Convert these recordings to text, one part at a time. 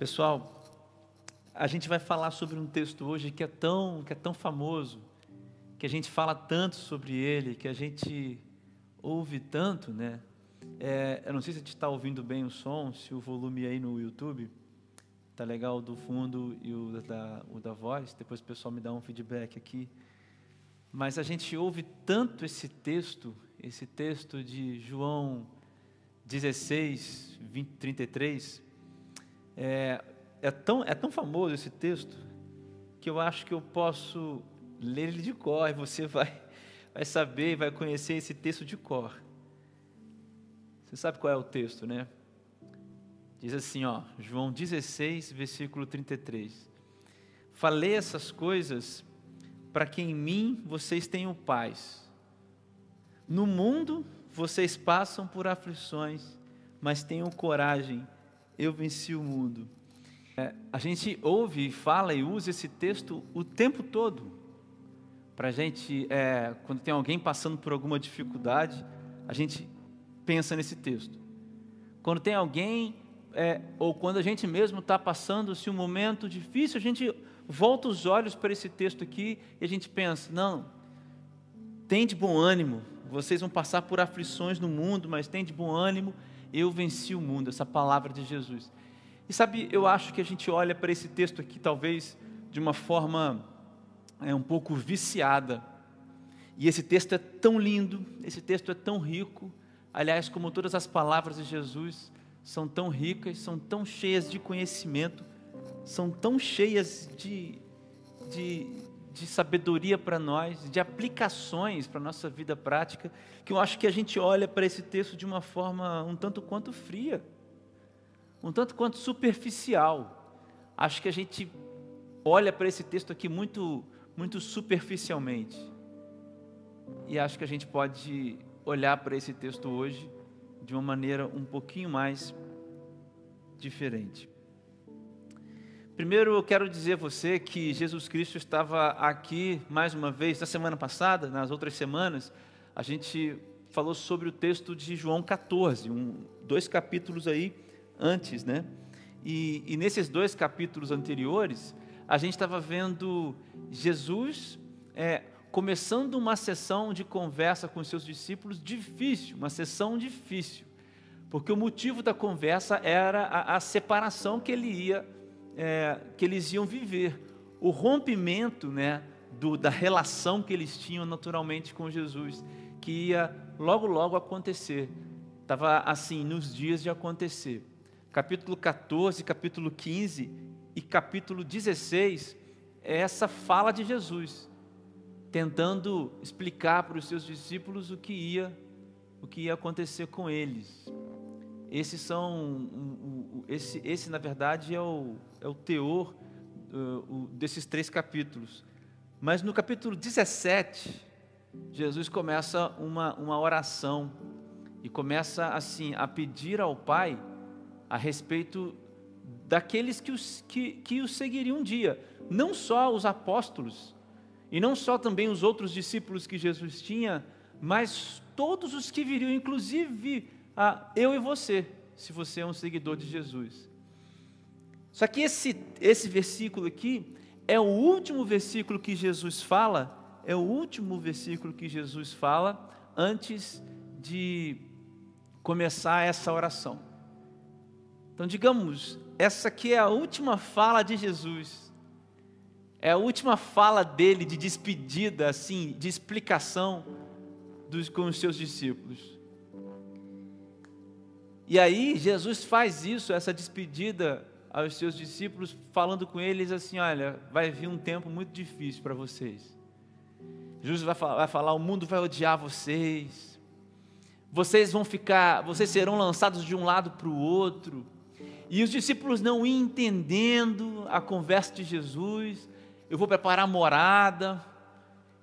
Pessoal, a gente vai falar sobre um texto hoje que é tão, que é tão famoso, que a gente fala tanto sobre ele, que a gente ouve tanto, né? É, eu não sei se a gente está ouvindo bem o som, se o volume aí no YouTube tá legal do fundo e o da, o da voz. Depois o pessoal me dá um feedback aqui. Mas a gente ouve tanto esse texto, esse texto de João 16, 20, 33. É, é, tão, é tão famoso esse texto que eu acho que eu posso ler ele de cor e você vai, vai saber, vai conhecer esse texto de cor. Você sabe qual é o texto, né? Diz assim, ó, João 16, versículo 33. Falei essas coisas para que em mim vocês tenham paz. No mundo vocês passam por aflições, mas tenham coragem, eu venci o mundo. É, a gente ouve, fala e usa esse texto o tempo todo. Para a gente, é, quando tem alguém passando por alguma dificuldade, a gente pensa nesse texto. Quando tem alguém, é, ou quando a gente mesmo está passando-se um momento difícil, a gente volta os olhos para esse texto aqui e a gente pensa: não, tem de bom ânimo, vocês vão passar por aflições no mundo, mas tem de bom ânimo, eu venci o mundo, essa palavra de Jesus. E sabe, eu acho que a gente olha para esse texto aqui, talvez de uma forma é, um pouco viciada. E esse texto é tão lindo, esse texto é tão rico, aliás, como todas as palavras de Jesus, são tão ricas, são tão cheias de conhecimento, são tão cheias de, de, de sabedoria para nós, de aplicações para a nossa vida prática, que eu acho que a gente olha para esse texto de uma forma um tanto quanto fria, um tanto quanto superficial. Acho que a gente olha para esse texto aqui muito, muito superficialmente. E acho que a gente pode olhar para esse texto hoje de uma maneira um pouquinho mais diferente. Primeiro, eu quero dizer a você que Jesus Cristo estava aqui mais uma vez, na semana passada, nas outras semanas, a gente falou sobre o texto de João 14, um, dois capítulos aí antes, né? E, e nesses dois capítulos anteriores, a gente estava vendo Jesus é, começando uma sessão de conversa com seus discípulos difícil, uma sessão difícil, porque o motivo da conversa era a, a separação que ele ia, é, que eles iam viver, o rompimento, né, do, da relação que eles tinham naturalmente com Jesus, que ia logo logo acontecer, estava assim nos dias de acontecer. Capítulo 14, capítulo 15 e capítulo 16 é essa fala de Jesus tentando explicar para os seus discípulos o que ia, o que ia acontecer com eles. Esses são, esse, esse na verdade é o, é o teor uh, desses três capítulos. Mas no capítulo 17, Jesus começa uma, uma oração e começa assim a pedir ao Pai a respeito daqueles que, os, que, que o seguiriam um dia, não só os apóstolos, e não só também os outros discípulos que Jesus tinha, mas todos os que viriam, inclusive a eu e você, se você é um seguidor de Jesus. Só que esse, esse versículo aqui é o último versículo que Jesus fala, é o último versículo que Jesus fala antes de começar essa oração. Então, digamos, essa aqui é a última fala de Jesus é a última fala dele de despedida, assim, de explicação dos, com os seus discípulos. E aí Jesus faz isso, essa despedida aos seus discípulos, falando com eles assim: olha, vai vir um tempo muito difícil para vocês. Jesus vai falar, vai falar: o mundo vai odiar vocês, vocês vão ficar, vocês serão lançados de um lado para o outro. E os discípulos não iam entendendo a conversa de Jesus, eu vou preparar morada,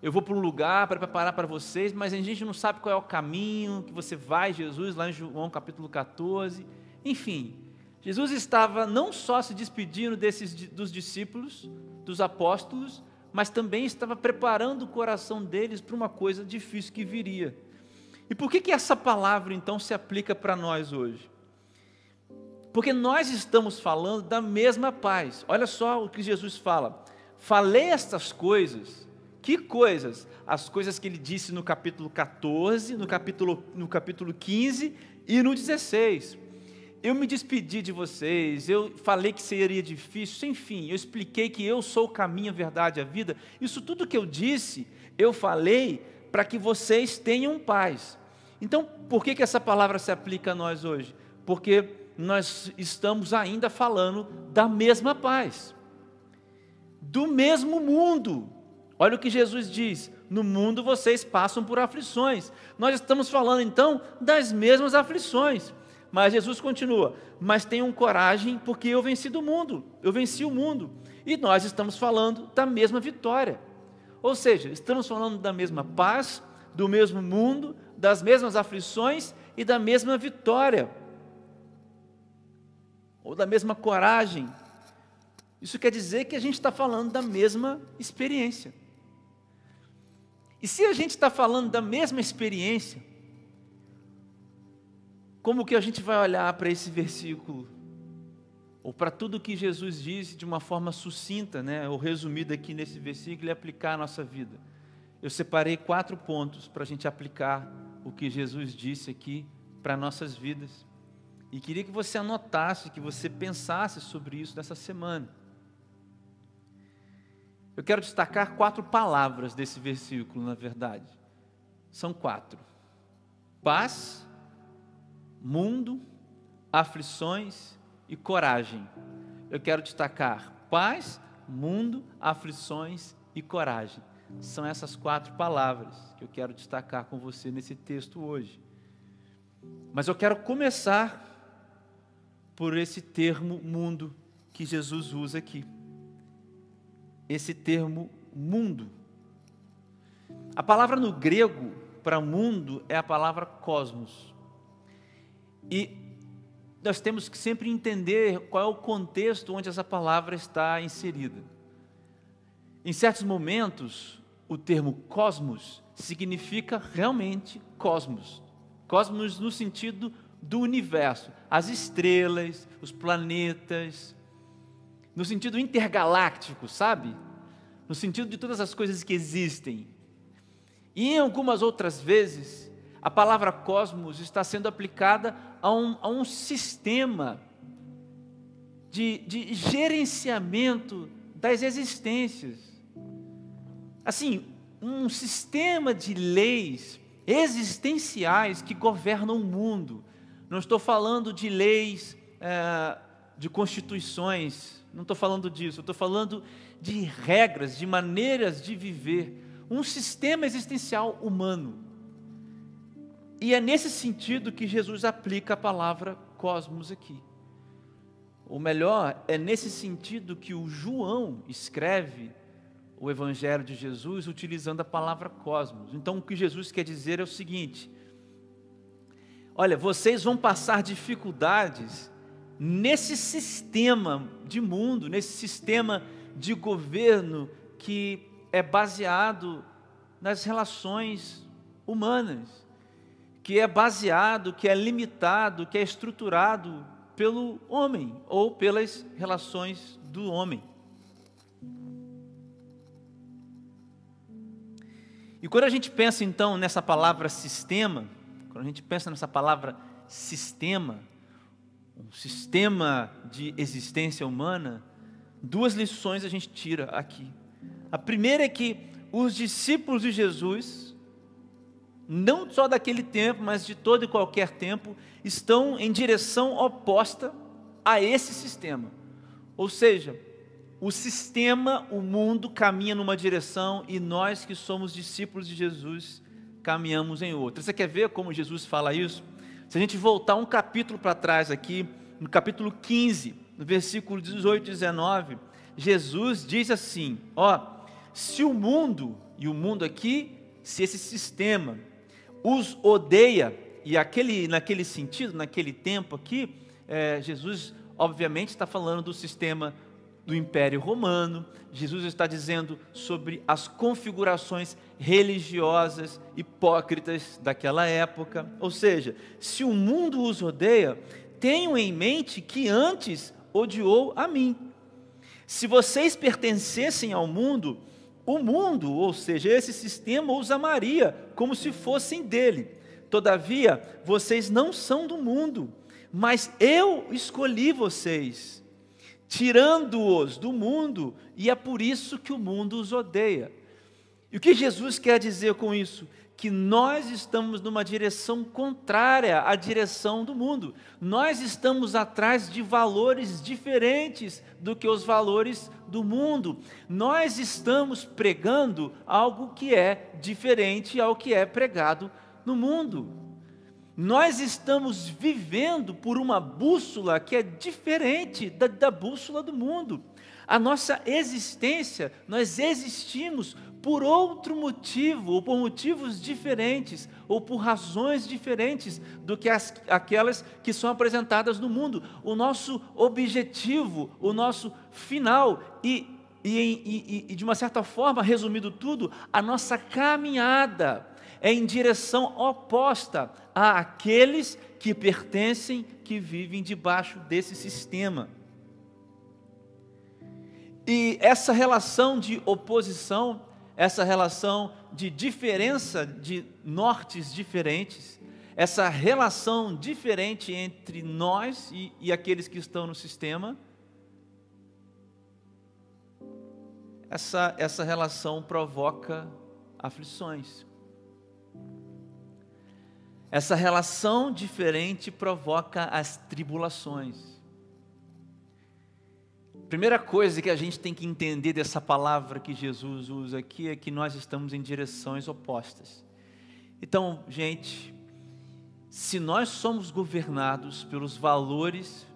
eu vou para um lugar para preparar para vocês, mas a gente não sabe qual é o caminho que você vai, Jesus, lá em João capítulo 14. Enfim, Jesus estava não só se despedindo desses, dos discípulos, dos apóstolos, mas também estava preparando o coração deles para uma coisa difícil que viria. E por que, que essa palavra então se aplica para nós hoje? Porque nós estamos falando da mesma paz. Olha só o que Jesus fala. Falei estas coisas. Que coisas? As coisas que ele disse no capítulo 14, no capítulo, no capítulo 15 e no 16. Eu me despedi de vocês, eu falei que seria difícil, enfim, eu expliquei que eu sou o caminho, a verdade e a vida. Isso tudo que eu disse, eu falei para que vocês tenham paz. Então, por que, que essa palavra se aplica a nós hoje? Porque nós estamos ainda falando da mesma paz, do mesmo mundo. Olha o que Jesus diz: no mundo vocês passam por aflições. Nós estamos falando então das mesmas aflições. Mas Jesus continua: Mas tenham coragem, porque eu venci do mundo, eu venci o mundo. E nós estamos falando da mesma vitória. Ou seja, estamos falando da mesma paz, do mesmo mundo, das mesmas aflições e da mesma vitória ou da mesma coragem. Isso quer dizer que a gente está falando da mesma experiência. E se a gente está falando da mesma experiência, como que a gente vai olhar para esse versículo? Ou para tudo que Jesus disse de uma forma sucinta, né, ou resumida aqui nesse versículo e aplicar à nossa vida? Eu separei quatro pontos para a gente aplicar o que Jesus disse aqui para nossas vidas. E queria que você anotasse, que você pensasse sobre isso nessa semana. Eu quero destacar quatro palavras desse versículo, na verdade. São quatro: paz, mundo, aflições e coragem. Eu quero destacar paz, mundo, aflições e coragem. São essas quatro palavras que eu quero destacar com você nesse texto hoje. Mas eu quero começar por esse termo mundo que Jesus usa aqui. Esse termo mundo. A palavra no grego para mundo é a palavra cosmos. E nós temos que sempre entender qual é o contexto onde essa palavra está inserida. Em certos momentos, o termo cosmos significa realmente cosmos. Cosmos no sentido do universo, as estrelas, os planetas, no sentido intergaláctico, sabe? No sentido de todas as coisas que existem. E em algumas outras vezes, a palavra cosmos está sendo aplicada a um, a um sistema de, de gerenciamento das existências. Assim, um sistema de leis existenciais que governam o mundo, não estou falando de leis, é, de constituições, não estou falando disso, estou falando de regras, de maneiras de viver, um sistema existencial humano. E é nesse sentido que Jesus aplica a palavra cosmos aqui. Ou melhor, é nesse sentido que o João escreve o Evangelho de Jesus utilizando a palavra cosmos. Então, o que Jesus quer dizer é o seguinte: Olha, vocês vão passar dificuldades nesse sistema de mundo, nesse sistema de governo que é baseado nas relações humanas, que é baseado, que é limitado, que é estruturado pelo homem ou pelas relações do homem. E quando a gente pensa então nessa palavra sistema, quando a gente pensa nessa palavra sistema, um sistema de existência humana, duas lições a gente tira aqui. A primeira é que os discípulos de Jesus, não só daquele tempo, mas de todo e qualquer tempo, estão em direção oposta a esse sistema. Ou seja, o sistema, o mundo caminha numa direção e nós que somos discípulos de Jesus caminhamos em outra. Você quer ver como Jesus fala isso? Se a gente voltar um capítulo para trás aqui, no capítulo 15, no versículo 18 e 19, Jesus diz assim: Ó, se o mundo, e o mundo aqui, se esse sistema os odeia, e aquele, naquele sentido, naquele tempo aqui, é, Jesus obviamente está falando do sistema do Império Romano, Jesus está dizendo sobre as configurações religiosas hipócritas daquela época. Ou seja, se o mundo os odeia, tenham em mente que antes odiou a mim. Se vocês pertencessem ao mundo, o mundo, ou seja, esse sistema, os amaria como se fossem dele. Todavia, vocês não são do mundo, mas eu escolhi vocês, tirando-os do mundo, e é por isso que o mundo os odeia. E o que Jesus quer dizer com isso? Que nós estamos numa direção contrária à direção do mundo. Nós estamos atrás de valores diferentes do que os valores do mundo. Nós estamos pregando algo que é diferente ao que é pregado no mundo. Nós estamos vivendo por uma bússola que é diferente da, da bússola do mundo. A nossa existência, nós existimos por outro motivo, ou por motivos diferentes, ou por razões diferentes do que as, aquelas que são apresentadas no mundo. O nosso objetivo, o nosso final, e, e, e, e de uma certa forma, resumindo tudo, a nossa caminhada é em direção oposta àqueles que pertencem, que vivem debaixo desse sistema. E essa relação de oposição, essa relação de diferença de nortes diferentes, essa relação diferente entre nós e, e aqueles que estão no sistema, essa, essa relação provoca aflições. Essa relação diferente provoca as tribulações. Primeira coisa que a gente tem que entender dessa palavra que Jesus usa aqui é que nós estamos em direções opostas. Então, gente, se nós somos governados pelos valores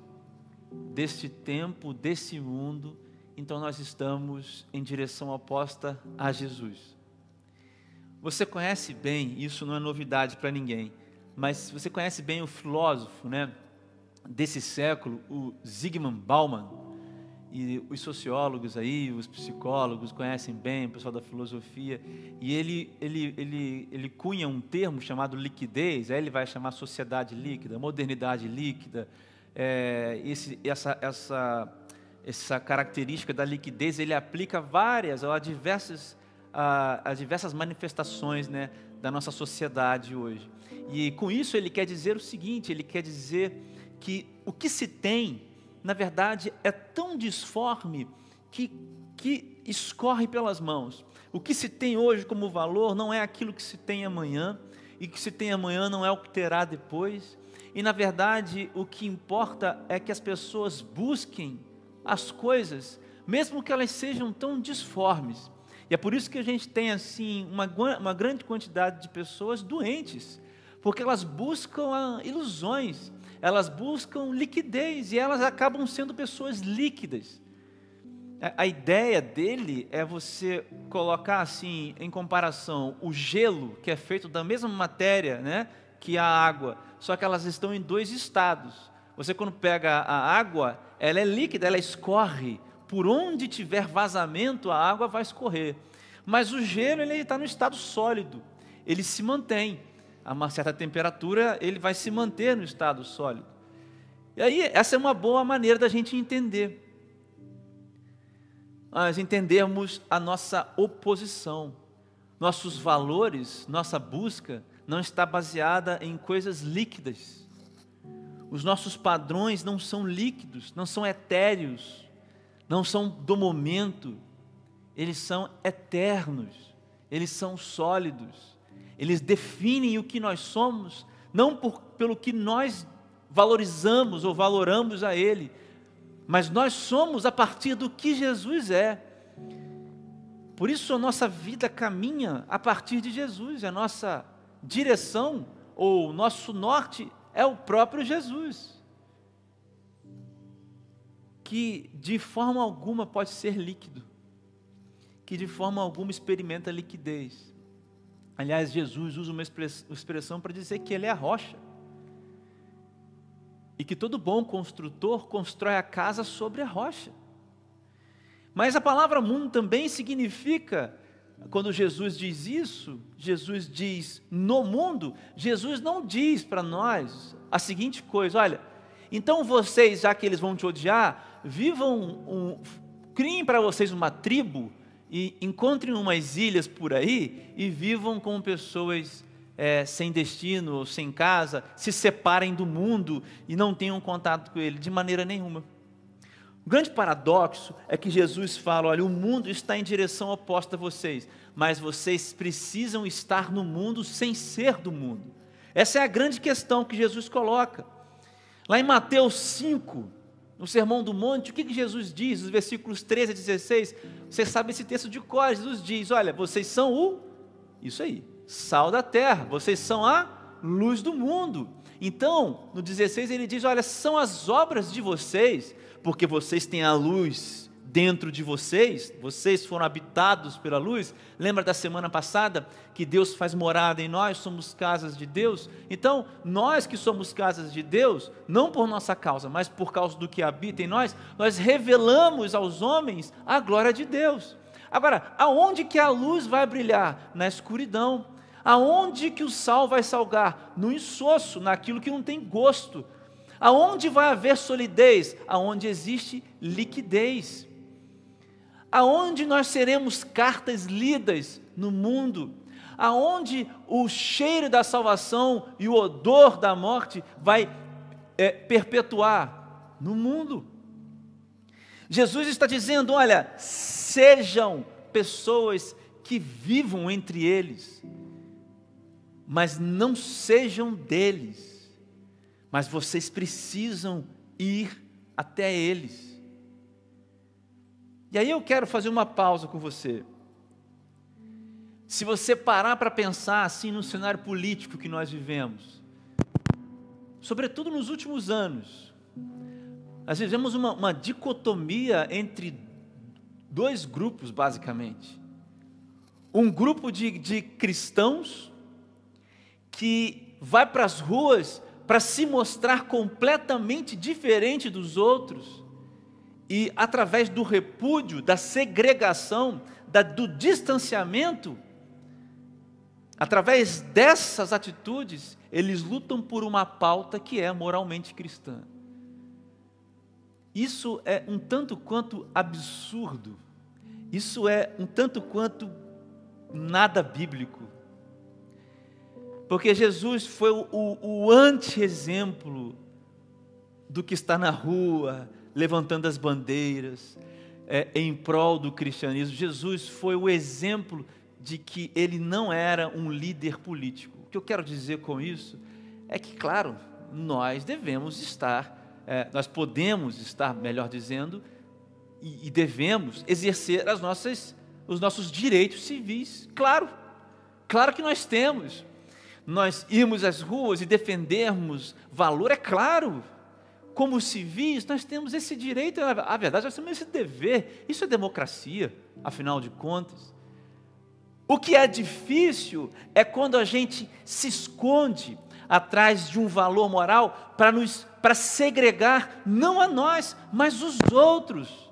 deste tempo, desse mundo, então nós estamos em direção oposta a Jesus. Você conhece bem, isso não é novidade para ninguém, mas você conhece bem o filósofo, né, desse século, o Zygmunt Bauman, e os sociólogos aí, os psicólogos conhecem bem, o pessoal da filosofia, e ele, ele, ele, ele cunha um termo chamado liquidez, aí ele vai chamar sociedade líquida, modernidade líquida, é, esse, essa, essa, essa característica da liquidez ele aplica várias, a diversas, a, a diversas manifestações né, da nossa sociedade hoje. E com isso ele quer dizer o seguinte, ele quer dizer que o que se tem na verdade, é tão disforme que, que escorre pelas mãos. O que se tem hoje como valor não é aquilo que se tem amanhã, e que se tem amanhã não é o que terá depois. E na verdade, o que importa é que as pessoas busquem as coisas, mesmo que elas sejam tão disformes. E é por isso que a gente tem assim uma, uma grande quantidade de pessoas doentes, porque elas buscam ilusões, elas buscam liquidez e elas acabam sendo pessoas líquidas. A ideia dele é você colocar assim, em comparação, o gelo, que é feito da mesma matéria né, que a água, só que elas estão em dois estados. Você, quando pega a água, ela é líquida, ela escorre. Por onde tiver vazamento, a água vai escorrer. Mas o gelo, ele está no estado sólido, ele se mantém a uma certa temperatura, ele vai se manter no estado sólido. E aí, essa é uma boa maneira da gente entender. Nós entendermos a nossa oposição, nossos valores, nossa busca não está baseada em coisas líquidas. Os nossos padrões não são líquidos, não são etéreos, não são do momento, eles são eternos, eles são sólidos eles definem o que nós somos, não por, pelo que nós valorizamos ou valoramos a Ele, mas nós somos a partir do que Jesus é. Por isso a nossa vida caminha a partir de Jesus, a nossa direção ou nosso norte é o próprio Jesus. Que de forma alguma pode ser líquido, que de forma alguma experimenta liquidez. Aliás, Jesus usa uma expressão para dizer que Ele é a rocha. E que todo bom construtor constrói a casa sobre a rocha. Mas a palavra mundo também significa, quando Jesus diz isso, Jesus diz no mundo, Jesus não diz para nós a seguinte coisa: olha, Então vocês, já que eles vão te odiar, vivam, um, criem para vocês uma tribo e encontrem umas ilhas por aí e vivam como pessoas é, sem destino, sem casa, se separem do mundo e não tenham contato com ele de maneira nenhuma. O grande paradoxo é que Jesus fala: olha, o mundo está em direção oposta a vocês, mas vocês precisam estar no mundo sem ser do mundo. Essa é a grande questão que Jesus coloca. Lá em Mateus 5, no Sermão do Monte, o que, que Jesus diz, nos versículos 13 a 16? Você sabe esse texto de cor, Jesus diz: Olha, vocês são o, isso aí, sal da terra, vocês são a luz do mundo. Então, no 16 ele diz: Olha, são as obras de vocês, porque vocês têm a luz dentro de vocês, vocês foram habitados pela luz. Lembra da semana passada que Deus faz morada em nós, somos casas de Deus? Então, nós que somos casas de Deus, não por nossa causa, mas por causa do que habita em nós, nós revelamos aos homens a glória de Deus. Agora, aonde que a luz vai brilhar? Na escuridão. Aonde que o sal vai salgar? No insosso, naquilo que não tem gosto. Aonde vai haver solidez? Aonde existe liquidez aonde nós seremos cartas lidas no mundo, aonde o cheiro da salvação e o odor da morte vai é, perpetuar no mundo. Jesus está dizendo: olha, sejam pessoas que vivam entre eles, mas não sejam deles, mas vocês precisam ir até eles. E aí eu quero fazer uma pausa com você. Se você parar para pensar assim no cenário político que nós vivemos, sobretudo nos últimos anos, nós vivemos uma, uma dicotomia entre dois grupos, basicamente. Um grupo de, de cristãos que vai para as ruas para se mostrar completamente diferente dos outros, e através do repúdio, da segregação, da, do distanciamento, através dessas atitudes, eles lutam por uma pauta que é moralmente cristã. Isso é um tanto quanto absurdo, isso é um tanto quanto nada bíblico. Porque Jesus foi o, o, o anti-exemplo do que está na rua, levantando as bandeiras é, em prol do cristianismo. Jesus foi o exemplo de que ele não era um líder político. O que eu quero dizer com isso é que, claro, nós devemos estar, é, nós podemos estar, melhor dizendo, e, e devemos exercer as nossas, os nossos direitos civis. Claro, claro que nós temos. Nós irmos às ruas e defendermos valor, é claro, como civis, nós temos esse direito, a verdade, nós temos esse dever. Isso é democracia, afinal de contas. O que é difícil é quando a gente se esconde atrás de um valor moral para nos para segregar não a nós, mas os outros.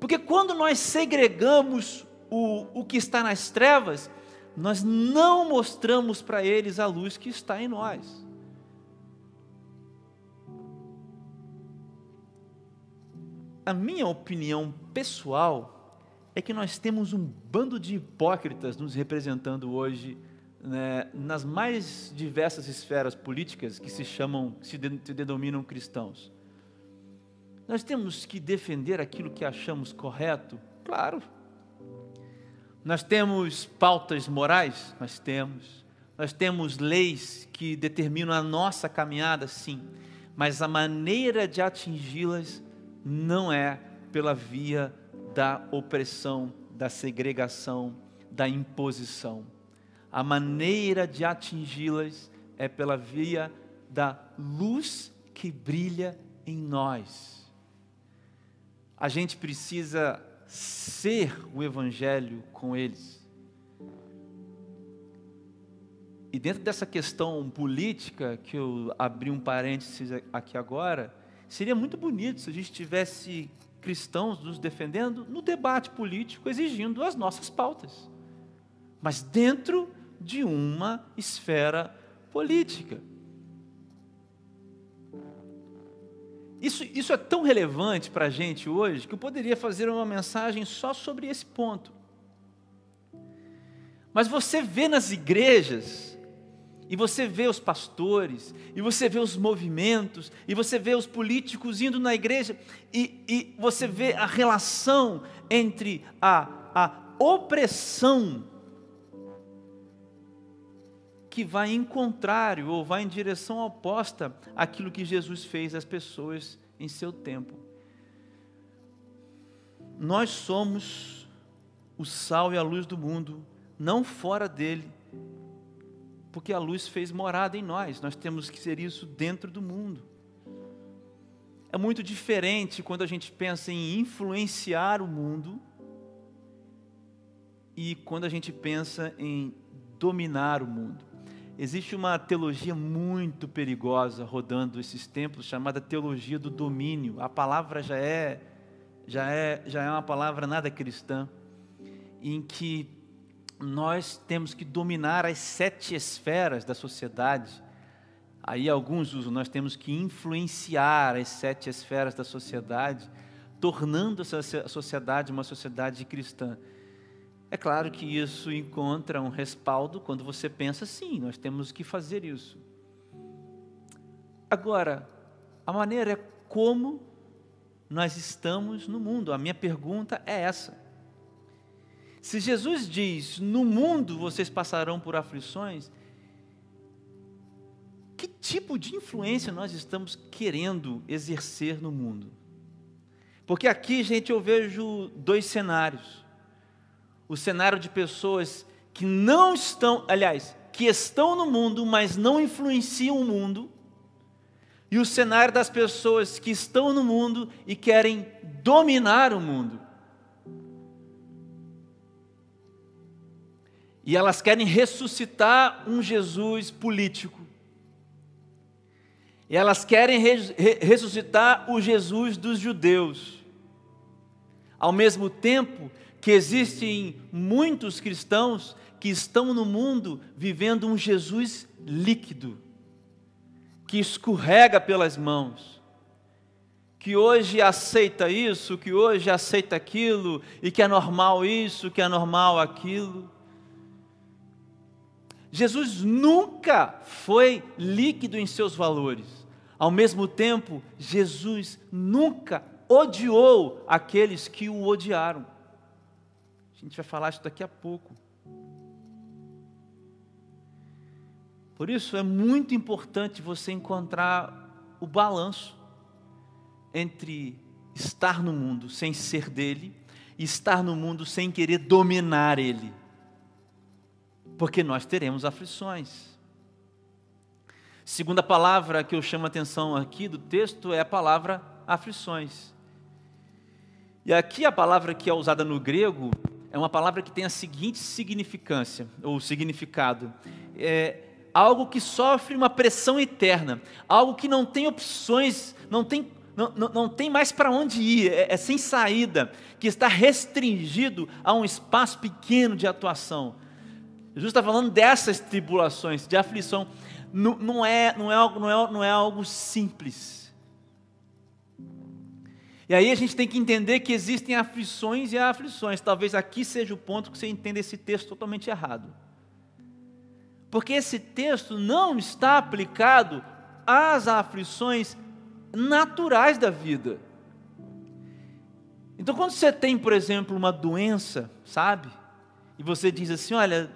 Porque quando nós segregamos o, o que está nas trevas, nós não mostramos para eles a luz que está em nós. A minha opinião pessoal é que nós temos um bando de hipócritas nos representando hoje né, nas mais diversas esferas políticas que se chamam, se, se denominam cristãos. Nós temos que defender aquilo que achamos correto, claro. Nós temos pautas morais, nós temos. Nós temos leis que determinam a nossa caminhada, sim. Mas a maneira de atingi-las não é pela via da opressão, da segregação, da imposição. A maneira de atingi-las é pela via da luz que brilha em nós. A gente precisa ser o Evangelho com eles. E dentro dessa questão política, que eu abri um parênteses aqui agora, Seria muito bonito se a gente tivesse cristãos nos defendendo no debate político, exigindo as nossas pautas, mas dentro de uma esfera política. Isso, isso é tão relevante para a gente hoje que eu poderia fazer uma mensagem só sobre esse ponto. Mas você vê nas igrejas, e você vê os pastores, e você vê os movimentos, e você vê os políticos indo na igreja, e, e você vê a relação entre a, a opressão que vai em contrário ou vai em direção oposta àquilo que Jesus fez às pessoas em seu tempo. Nós somos o sal e a luz do mundo, não fora dele, porque a luz fez morada em nós, nós temos que ser isso dentro do mundo. É muito diferente quando a gente pensa em influenciar o mundo e quando a gente pensa em dominar o mundo. Existe uma teologia muito perigosa rodando esses tempos, chamada teologia do domínio. A palavra já é já é já é uma palavra nada cristã, em que nós temos que dominar as sete esferas da sociedade. Aí alguns usam, nós temos que influenciar as sete esferas da sociedade, tornando essa sociedade uma sociedade cristã. É claro que isso encontra um respaldo quando você pensa sim, nós temos que fazer isso. Agora, a maneira é como nós estamos no mundo. A minha pergunta é essa. Se Jesus diz: "No mundo vocês passarão por aflições", que tipo de influência nós estamos querendo exercer no mundo? Porque aqui, gente, eu vejo dois cenários o cenário de pessoas que não estão, aliás, que estão no mundo, mas não influenciam o mundo, e o cenário das pessoas que estão no mundo e querem dominar o mundo. E elas querem ressuscitar um Jesus político. E elas querem ressuscitar o Jesus dos judeus. Ao mesmo tempo que existem muitos cristãos que estão no mundo vivendo um Jesus líquido, que escorrega pelas mãos, que hoje aceita isso, que hoje aceita aquilo, e que é normal isso, que é normal aquilo. Jesus nunca foi líquido em seus valores. Ao mesmo tempo, Jesus nunca odiou aqueles que o odiaram. A gente vai falar isso daqui a pouco. Por isso é muito importante você encontrar o balanço entre estar no mundo sem ser dele e estar no mundo sem querer dominar ele. Porque nós teremos aflições. Segunda palavra que eu chamo a atenção aqui do texto é a palavra aflições. E aqui a palavra que é usada no grego é uma palavra que tem a seguinte significância, ou significado. É algo que sofre uma pressão eterna, algo que não tem opções, não tem, não, não, não tem mais para onde ir, é, é sem saída, que está restringido a um espaço pequeno de atuação. Jesus está falando dessas tribulações, de aflição. Não, não, é, não, é não, é, não é algo simples e aí a gente tem que entender que existem aflições e aflições. Talvez aqui seja o ponto que você entenda esse texto totalmente errado. Porque esse texto não está aplicado às aflições naturais da vida. Então, quando você tem, por exemplo, uma doença, sabe? E você diz assim: olha,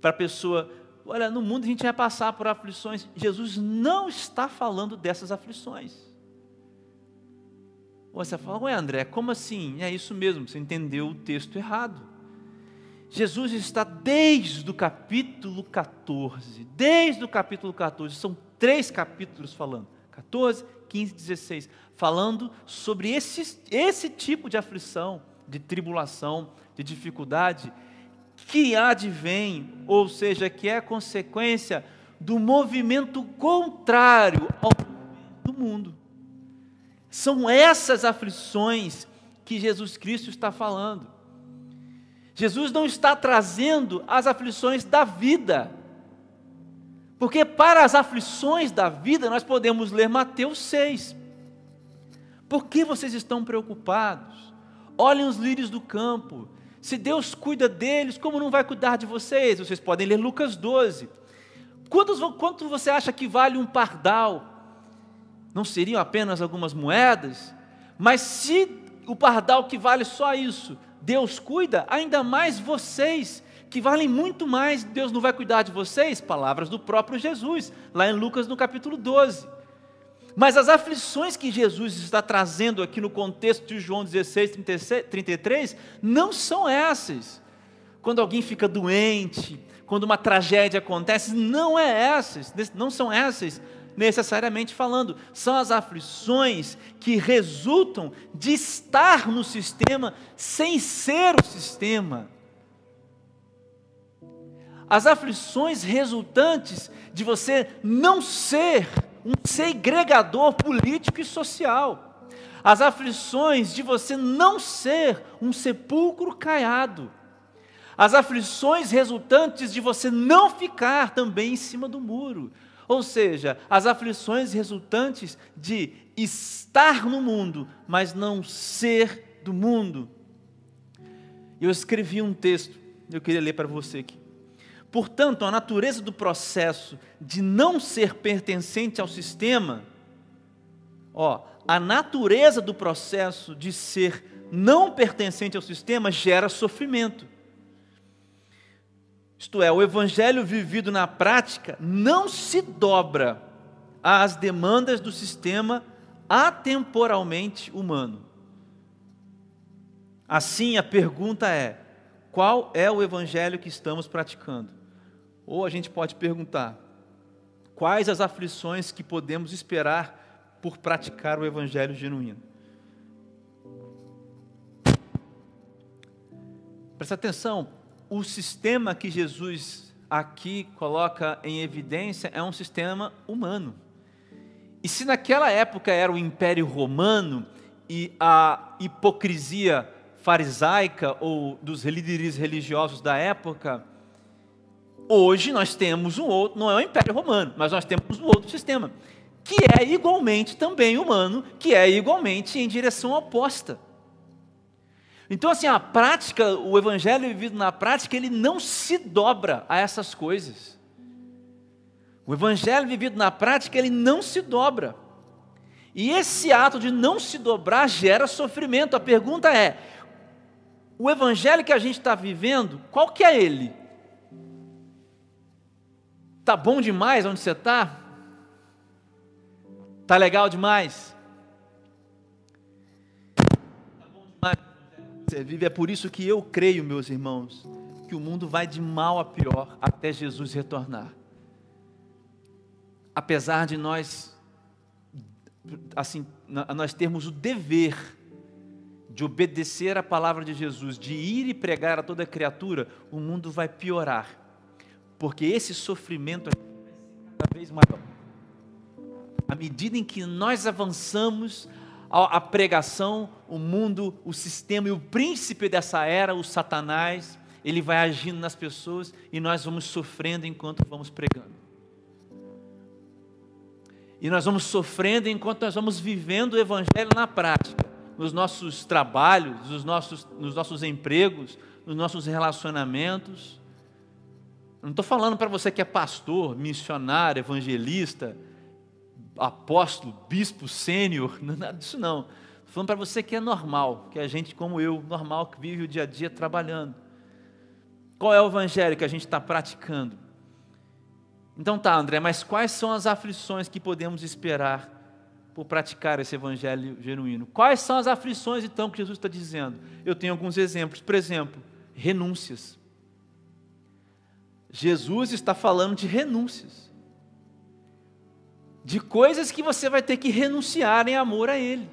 para a pessoa, olha, no mundo a gente vai passar por aflições. Jesus não está falando dessas aflições. Você fala, ué André, como assim? É isso mesmo, você entendeu o texto errado. Jesus está desde o capítulo 14, desde o capítulo 14, são três capítulos falando, 14, 15, 16, falando sobre esse, esse tipo de aflição, de tribulação, de dificuldade, que advém, ou seja, que é consequência do movimento contrário ao do mundo. São essas aflições que Jesus Cristo está falando. Jesus não está trazendo as aflições da vida, Porque para as aflições da vida nós podemos ler Mateus 6. Por que vocês estão preocupados? Olhem os lírios do campo. Se Deus cuida deles, como não vai cuidar de vocês? Vocês podem ler Lucas 12. Quantos, quanto você acha que vale um pardal? Não seriam apenas algumas moedas? Mas se o pardal que vale só isso, Deus cuida, ainda mais vocês, que valem muito mais, Deus não vai cuidar de vocês? Palavras do próprio Jesus, lá em Lucas no capítulo 12. Mas as aflições que Jesus está trazendo aqui no contexto de João 16, 33, não são essas. Quando alguém fica doente, quando uma tragédia acontece, não é essas, não são essas necessariamente falando, são as aflições que resultam de estar no sistema sem ser o sistema. As aflições resultantes de você não ser um segregador político e social. As aflições de você não ser um sepulcro caiado. As aflições resultantes de você não ficar também em cima do muro. Ou seja, as aflições resultantes de estar no mundo, mas não ser do mundo. Eu escrevi um texto, eu queria ler para você aqui. Portanto, a natureza do processo de não ser pertencente ao sistema, ó, a natureza do processo de ser não pertencente ao sistema gera sofrimento. Isto é, o evangelho vivido na prática não se dobra às demandas do sistema atemporalmente humano. Assim, a pergunta é: qual é o evangelho que estamos praticando? Ou a gente pode perguntar: quais as aflições que podemos esperar por praticar o evangelho genuíno? Presta atenção, o sistema que Jesus aqui coloca em evidência é um sistema humano. E se naquela época era o Império Romano e a hipocrisia farisaica ou dos líderes religiosos da época, hoje nós temos um outro, não é o Império Romano, mas nós temos um outro sistema, que é igualmente também humano, que é igualmente em direção oposta. Então, assim, a prática, o evangelho vivido na prática, ele não se dobra a essas coisas. O evangelho vivido na prática, ele não se dobra. E esse ato de não se dobrar gera sofrimento. A pergunta é: o evangelho que a gente está vivendo, qual que é ele? Tá bom demais onde você está? Tá legal demais? você vive. É por isso que eu creio, meus irmãos, que o mundo vai de mal a pior até Jesus retornar. Apesar de nós, assim, nós termos o dever de obedecer a palavra de Jesus, de ir e pregar a toda criatura, o mundo vai piorar, porque esse sofrimento vai ser cada vez maior. À medida em que nós avançamos, a pregação, o mundo, o sistema e o príncipe dessa era, o Satanás, ele vai agindo nas pessoas e nós vamos sofrendo enquanto vamos pregando. E nós vamos sofrendo enquanto nós vamos vivendo o Evangelho na prática, nos nossos trabalhos, nos nossos, nos nossos empregos, nos nossos relacionamentos. Não estou falando para você que é pastor, missionário, evangelista, apóstolo, bispo, sênior, nada disso não. Estou falando para você que é normal, que é gente como eu, normal, que vive o dia a dia trabalhando. Qual é o evangelho que a gente está praticando? Então tá, André, mas quais são as aflições que podemos esperar por praticar esse evangelho genuíno? Quais são as aflições então que Jesus está dizendo? Eu tenho alguns exemplos. Por exemplo, renúncias. Jesus está falando de renúncias de coisas que você vai ter que renunciar em amor a Ele.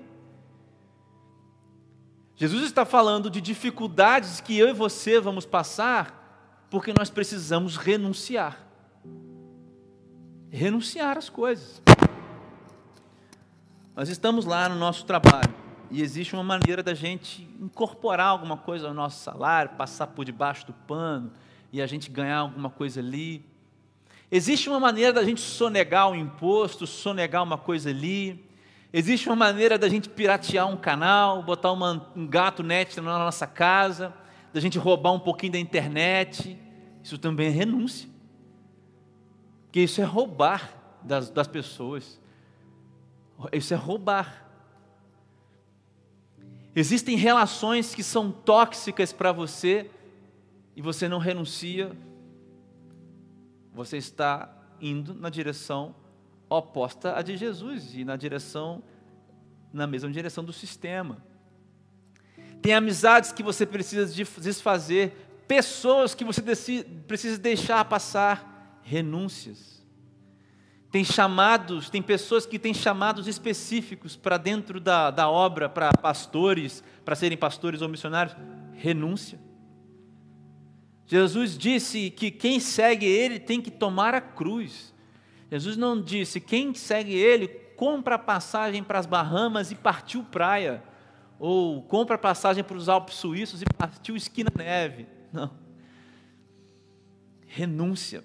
Jesus está falando de dificuldades que eu e você vamos passar, porque nós precisamos renunciar. Renunciar às coisas. Nós estamos lá no nosso trabalho e existe uma maneira da gente incorporar alguma coisa ao nosso salário, passar por debaixo do pano e a gente ganhar alguma coisa ali. Existe uma maneira da gente sonegar um imposto, sonegar uma coisa ali. Existe uma maneira da gente piratear um canal, botar uma, um gato net na nossa casa, da gente roubar um pouquinho da internet. Isso também é renúncia. Porque isso é roubar das, das pessoas. Isso é roubar. Existem relações que são tóxicas para você e você não renuncia, você está indo na direção oposta à de Jesus e na direção na mesma direção do sistema. Tem amizades que você precisa desfazer, pessoas que você precisa deixar passar, renúncias. Tem chamados, tem pessoas que têm chamados específicos para dentro da, da obra, para pastores, para serem pastores ou missionários, renúncia. Jesus disse que quem segue Ele tem que tomar a cruz. Jesus não disse, quem segue Ele, compra passagem para as Bahamas e partiu praia. Ou compra passagem para os Alpes Suíços e partiu esquina neve. Não. Renúncia.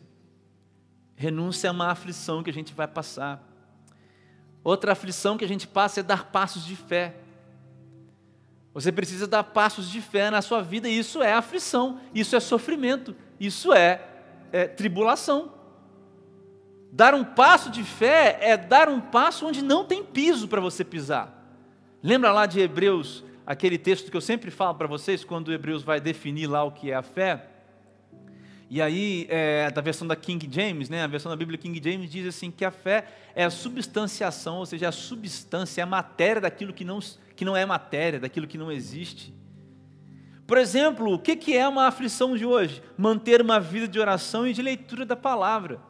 Renúncia é uma aflição que a gente vai passar. Outra aflição que a gente passa é dar passos de fé. Você precisa dar passos de fé na sua vida, e isso é aflição, isso é sofrimento, isso é, é tribulação. Dar um passo de fé é dar um passo onde não tem piso para você pisar. Lembra lá de Hebreus, aquele texto que eu sempre falo para vocês, quando Hebreus vai definir lá o que é a fé? E aí, é, da versão da King James, né, a versão da Bíblia King James diz assim que a fé é a substanciação, ou seja, a substância, a matéria daquilo que não, que não é matéria, daquilo que não existe. Por exemplo, o que é uma aflição de hoje? Manter uma vida de oração e de leitura da palavra.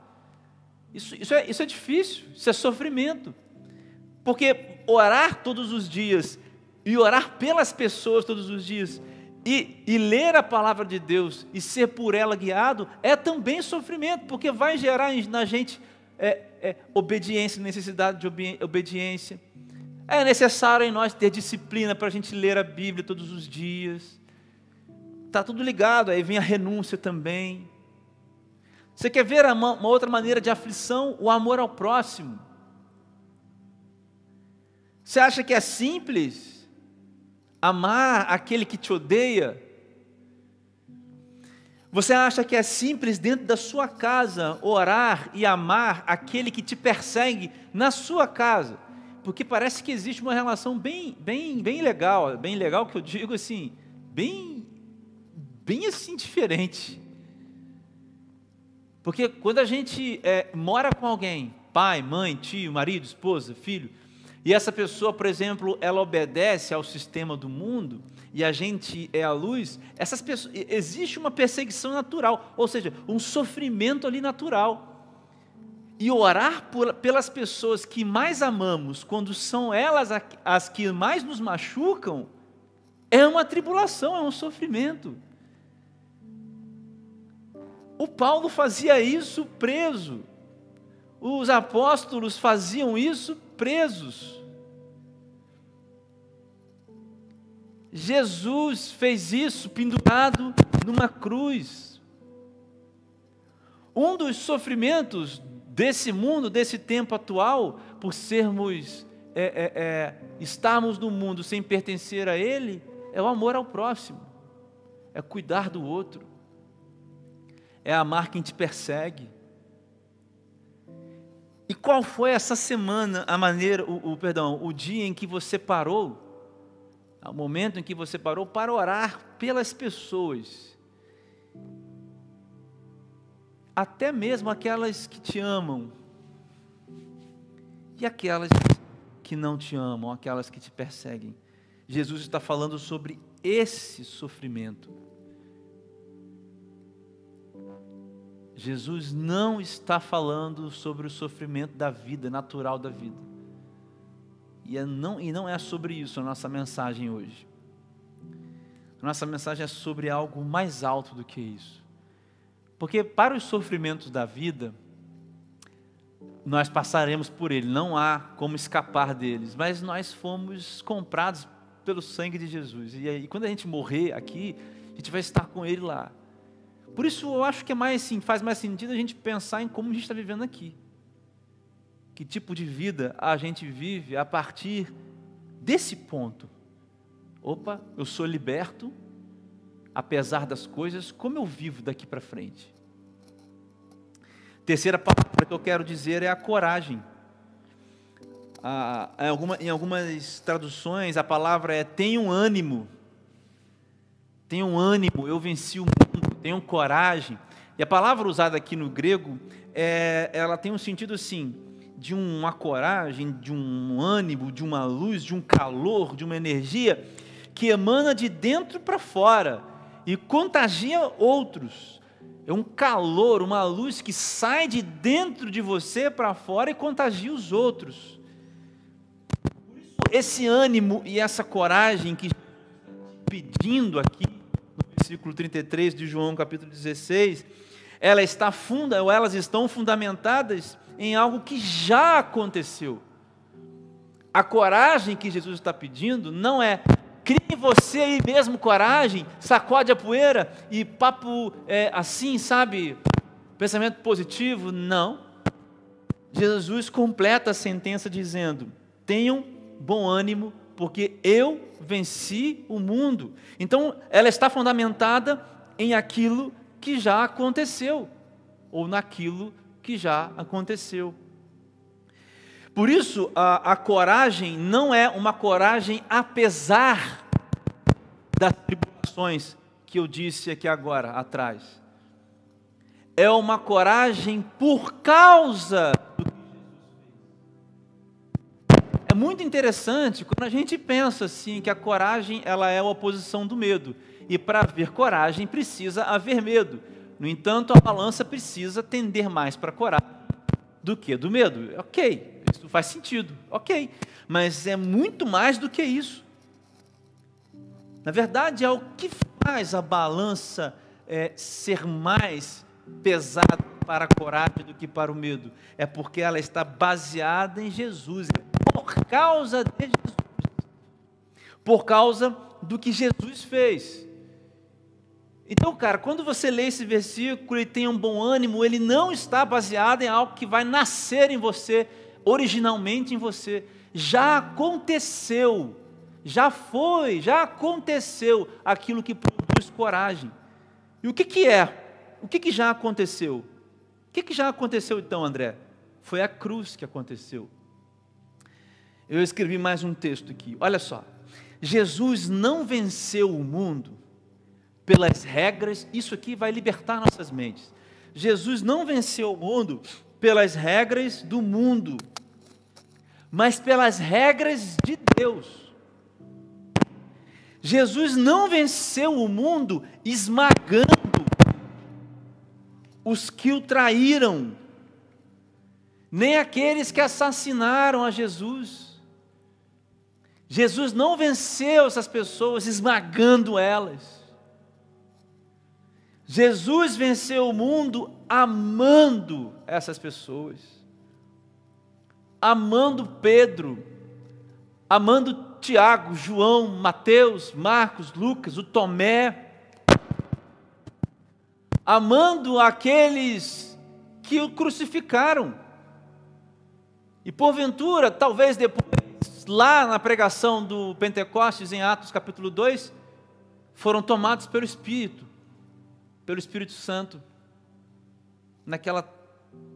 Isso, isso, é, isso é difícil, isso é sofrimento. Porque orar todos os dias e orar pelas pessoas todos os dias e, e, ler a palavra de Deus e ser por ela guiado é também sofrimento, porque vai gerar na gente é, é, obediência, necessidade de obediência, é necessário em nós ter disciplina para a gente ler a Bíblia todos os dias. Está tudo ligado, aí vem a renúncia também. Você quer ver uma, outra maneira de aflição? O amor ao próximo. Você acha que é simples amar aquele que te odeia? Você acha que é simples dentro da sua casa orar e amar aquele que te persegue na sua casa? Porque parece que existe uma relação bem, bem, bem legal, bem legal que eu digo assim, bem, bem assim diferente. Porque quando a gente é, mora com alguém, pai, mãe, tio, marido, esposa, filho, e essa pessoa, por exemplo, ela obedece ao sistema do mundo e a gente é a luz, essas pessoas, existe uma perseguição natural, ou seja, um sofrimento ali natural e orar por, pelas pessoas que mais amamos, quando são elas as que mais nos machucam, é uma tribulação, é um sofrimento. O Paulo fazia isso preso, os apóstolos faziam isso presos. Jesus fez isso pendurado numa cruz. Um dos sofrimentos desse mundo, desse tempo atual, por sermos, é, é, é, estarmos no mundo sem pertencer a Ele, é o amor ao próximo, é cuidar do outro, é amar quem te persegue. E qual foi essa semana, a maneira, o, o perdão, o dia em que você parou, o momento em que você parou para orar pelas pessoas até mesmo aquelas que te amam e aquelas que não te amam, aquelas que te perseguem. Jesus está falando sobre esse sofrimento. Jesus não está falando sobre o sofrimento da vida, natural da vida. E, é não, e não é sobre isso a nossa mensagem hoje. A nossa mensagem é sobre algo mais alto do que isso. Porque para os sofrimentos da vida, nós passaremos por ele, não há como escapar deles, mas nós fomos comprados pelo sangue de Jesus. E aí, quando a gente morrer aqui, a gente vai estar com ele lá. Por isso eu acho que é mais assim, faz mais sentido a gente pensar em como a gente está vivendo aqui. Que tipo de vida a gente vive a partir desse ponto. Opa, eu sou liberto, apesar das coisas, como eu vivo daqui para frente? Terceira palavra que eu quero dizer é a coragem. Ah, em, alguma, em algumas traduções a palavra é tenham ânimo. Tenham ânimo, eu venci o mundo, tenham coragem. E a palavra usada aqui no grego, é, ela tem um sentido assim, de uma coragem, de um ânimo, de uma luz, de um calor, de uma energia que emana de dentro para fora e contagia outros. É um calor, uma luz que sai de dentro de você para fora e contagia os outros esse ânimo e essa coragem que pedindo aqui no versículo 33 de João capítulo 16, ela está funda, ou elas estão fundamentadas em algo que já aconteceu. A coragem que Jesus está pedindo não é crie você aí mesmo coragem, sacode a poeira e papo é, assim, sabe? Pensamento positivo, não. Jesus completa a sentença dizendo: tenham bom ânimo, porque eu venci o mundo. Então, ela está fundamentada em aquilo que já aconteceu, ou naquilo que já aconteceu. Por isso, a, a coragem não é uma coragem apesar das tribulações que eu disse aqui agora atrás. É uma coragem por causa muito interessante quando a gente pensa assim que a coragem ela é a oposição do medo. E para haver coragem precisa haver medo. No entanto, a balança precisa tender mais para a coragem do que do medo. Ok, isso faz sentido, ok. Mas é muito mais do que isso. Na verdade, é o que faz a balança é, ser mais pesada para a coragem do que para o medo. É porque ela está baseada em Jesus. É por causa de Jesus, por causa do que Jesus fez. Então, cara, quando você lê esse versículo e tem um bom ânimo, ele não está baseado em algo que vai nascer em você, originalmente em você. Já aconteceu, já foi, já aconteceu aquilo que produz coragem. E o que, que é? O que, que já aconteceu? O que, que já aconteceu então, André? Foi a cruz que aconteceu eu escrevi mais um texto aqui. Olha só. Jesus não venceu o mundo pelas regras, isso aqui vai libertar nossas mentes. Jesus não venceu o mundo pelas regras do mundo, mas pelas regras de Deus. Jesus não venceu o mundo esmagando os que o traíram, nem aqueles que assassinaram a Jesus. Jesus não venceu essas pessoas esmagando elas. Jesus venceu o mundo amando essas pessoas, amando Pedro, amando Tiago, João, Mateus, Marcos, Lucas, o Tomé, amando aqueles que o crucificaram. E porventura, talvez depois lá na pregação do Pentecostes, em Atos capítulo 2, foram tomados pelo Espírito, pelo Espírito Santo, naquela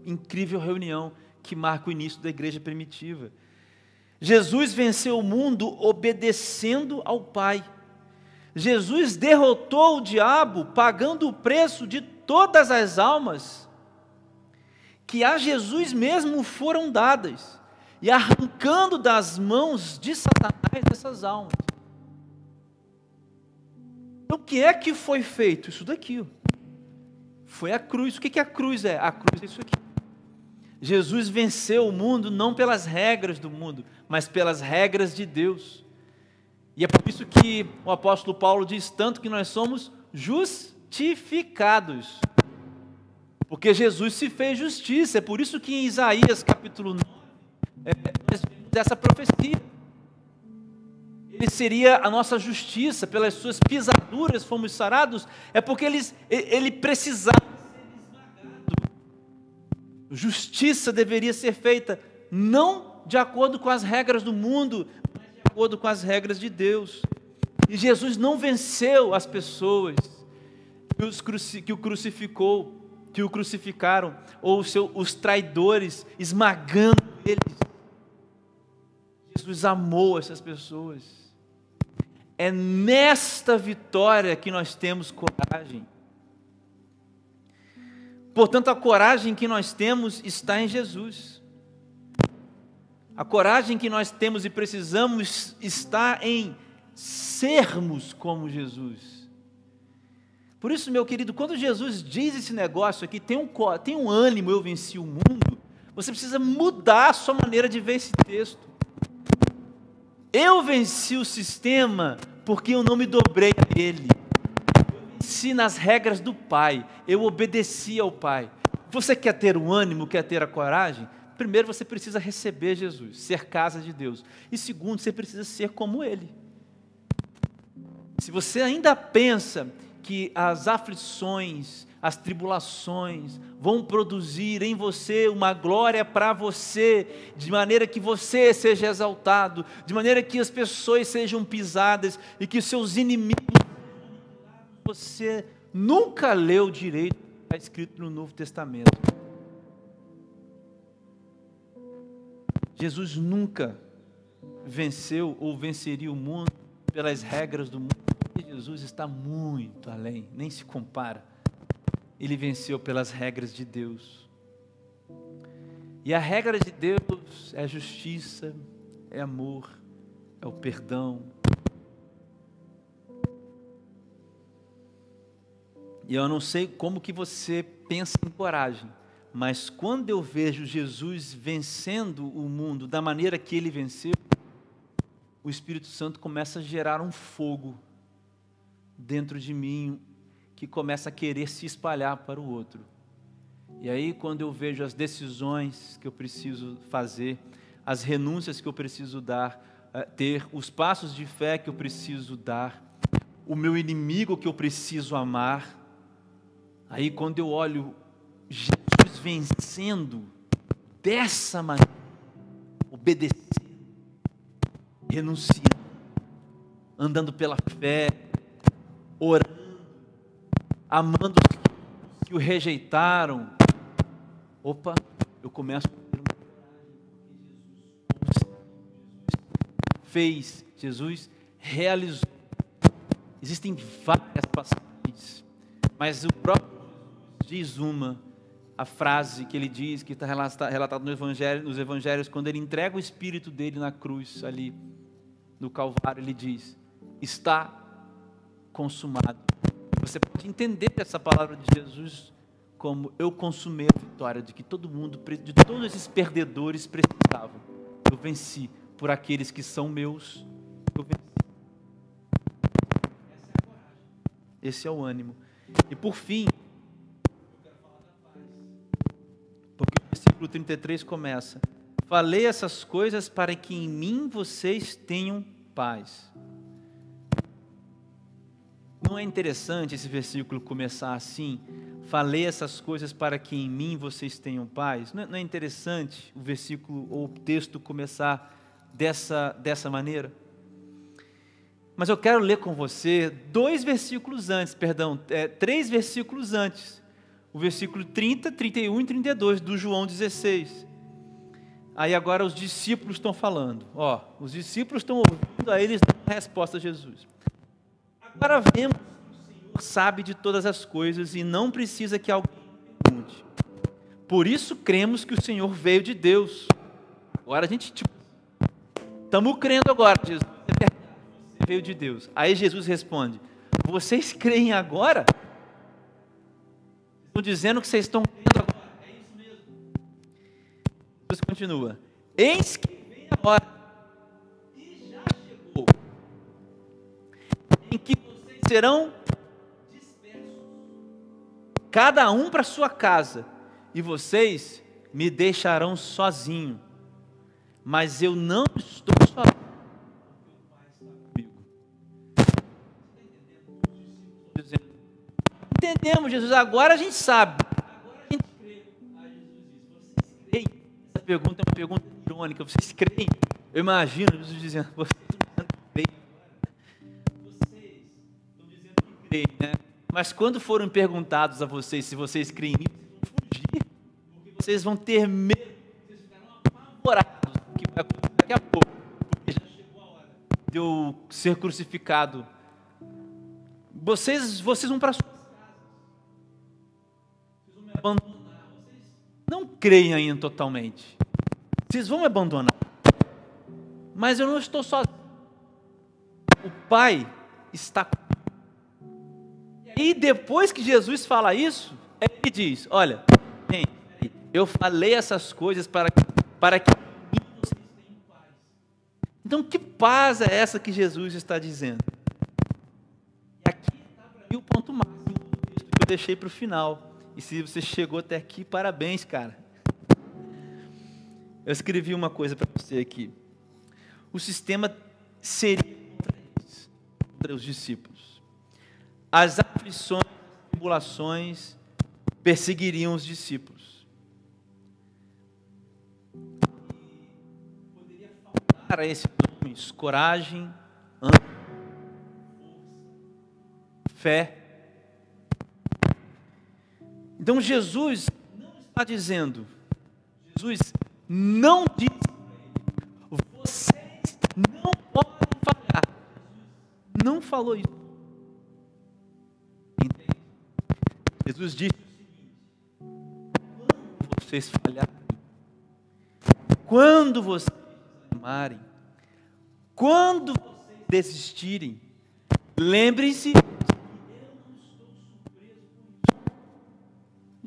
incrível reunião que marca o início da igreja primitiva. Jesus venceu o mundo obedecendo ao Pai. Jesus derrotou o diabo pagando o preço de todas as almas que a Jesus mesmo foram dadas e arrancando das mãos de Satanás essas almas. Então, o que é que foi feito? Isso daqui. Foi a cruz. O que, que a cruz é? A cruz é isso aqui. Jesus venceu o mundo não pelas regras do mundo, mas pelas regras de Deus. E é por isso que o apóstolo Paulo diz tanto que nós somos justificados. Porque Jesus se fez justiça. É por isso que em Isaías capítulo 9, é, nós vemos essa profecia. ele seria a nossa justiça, pelas suas pisaduras fomos sarados, é porque ele, ele precisava. Justiça deveria ser feita não de acordo com as regras do mundo, mas de acordo com as regras de Deus. E Jesus não venceu as pessoas que, os o crucificou, que o crucificaram, ou seu, os traidores esmagando eles. Jesus amou essas pessoas. É nesta vitória que nós temos coragem. Portanto, a coragem que nós temos está em Jesus. A coragem que nós temos e precisamos está em sermos como Jesus. Por isso, meu querido, quando Jesus diz esse negócio aqui, tem um, tem um ânimo, eu venci o mundo, você precisa mudar a sua maneira de ver esse texto. Eu venci o sistema porque eu não me dobrei a ele. Venci nas regras do Pai, eu obedeci ao Pai. Você quer ter o ânimo, quer ter a coragem? Primeiro você precisa receber Jesus, ser casa de Deus. E segundo, você precisa ser como Ele. Se você ainda pensa que as aflições, as tribulações vão produzir em você uma glória para você, de maneira que você seja exaltado, de maneira que as pessoas sejam pisadas e que seus inimigos você nunca leu direito está escrito no Novo Testamento. Jesus nunca venceu ou venceria o mundo pelas regras do mundo. Jesus está muito além, nem se compara. Ele venceu pelas regras de Deus. E a regra de Deus é justiça, é amor, é o perdão. E eu não sei como que você pensa em coragem, mas quando eu vejo Jesus vencendo o mundo da maneira que ele venceu, o Espírito Santo começa a gerar um fogo dentro de mim que começa a querer se espalhar para o outro. E aí, quando eu vejo as decisões que eu preciso fazer, as renúncias que eu preciso dar, eh, ter os passos de fé que eu preciso dar, o meu inimigo que eu preciso amar, aí quando eu olho Jesus vencendo dessa maneira, obedecendo, renunciando, andando pela fé, orando, amando os que o rejeitaram. Opa, eu começo a ter Jesus fez, Jesus realizou. Existem várias passagens, mas o próprio diz uma, a frase que ele diz, que está relatado no evangelho, nos evangelhos, quando ele entrega o espírito dele na cruz ali, no Calvário, ele diz: Está consumado. Você pode entender essa palavra de Jesus como eu consumei a vitória de que todo mundo, de todos esses perdedores precisavam. Eu venci por aqueles que são meus. Eu venci. Esse é o ânimo. E por fim, versículo 33 começa: Falei essas coisas para que em mim vocês tenham paz. Não é interessante esse versículo começar assim? Falei essas coisas para que em mim vocês tenham paz. Não é, é interessante o versículo ou o texto começar dessa, dessa maneira? Mas eu quero ler com você dois versículos antes, perdão, é, três versículos antes. O versículo 30, 31 e 32 do João 16. Aí agora os discípulos estão falando. Ó, os discípulos estão ouvindo, aí eles dão a resposta a Jesus. Agora vemos que o Senhor sabe de todas as coisas e não precisa que alguém pergunte. Por isso cremos que o Senhor veio de Deus. Agora a gente, tipo, estamos crendo agora, Jesus. É você veio de Deus. Aí Jesus responde: Vocês creem agora? Estão dizendo que vocês estão crendo agora. É isso mesmo. Jesus continua: Eis que vem a hora em que vocês serão dispersos, cada um para sua casa, e vocês me deixarão sozinho. Mas eu não estou sozinho. Entendemos, Jesus, agora a gente sabe. Agora a gente crê. Aí Jesus diz: vocês creem? Essa pergunta é uma pergunta irônica. Vocês creem? Eu imagino Jesus dizendo: vocês não creem. Vocês estão dizendo que creem, né? Mas quando forem perguntados a vocês se vocês creem nisso, vocês vão fugir, porque vocês vão ter medo, vocês ficarão apavorados com o que vai acontecer daqui a pouco, porque já chegou a hora de eu ser crucificado. Vocês, vocês vão para vão me abandonar, vocês não creem ainda totalmente, vocês vão me abandonar, mas eu não estou sozinho, o Pai está. E depois que Jesus fala isso, ele diz: Olha, eu falei essas coisas para, para que vocês tenham paz. Então, que paz é essa que Jesus está dizendo? E aqui está para mim o ponto máximo do texto que eu deixei para o final. E se você chegou até aqui, parabéns, cara. Eu escrevi uma coisa para você aqui. O sistema seria contra os discípulos. As aflições, tribulações perseguiriam os discípulos. E poderia faltar a esses homens coragem, ânimo, fé. Então Jesus não está dizendo, Jesus não disse vocês não podem falhar. Não falou isso. Entende? Jesus disse quando vocês falharem, quando vocês desanimarem, quando vocês desistirem, lembrem-se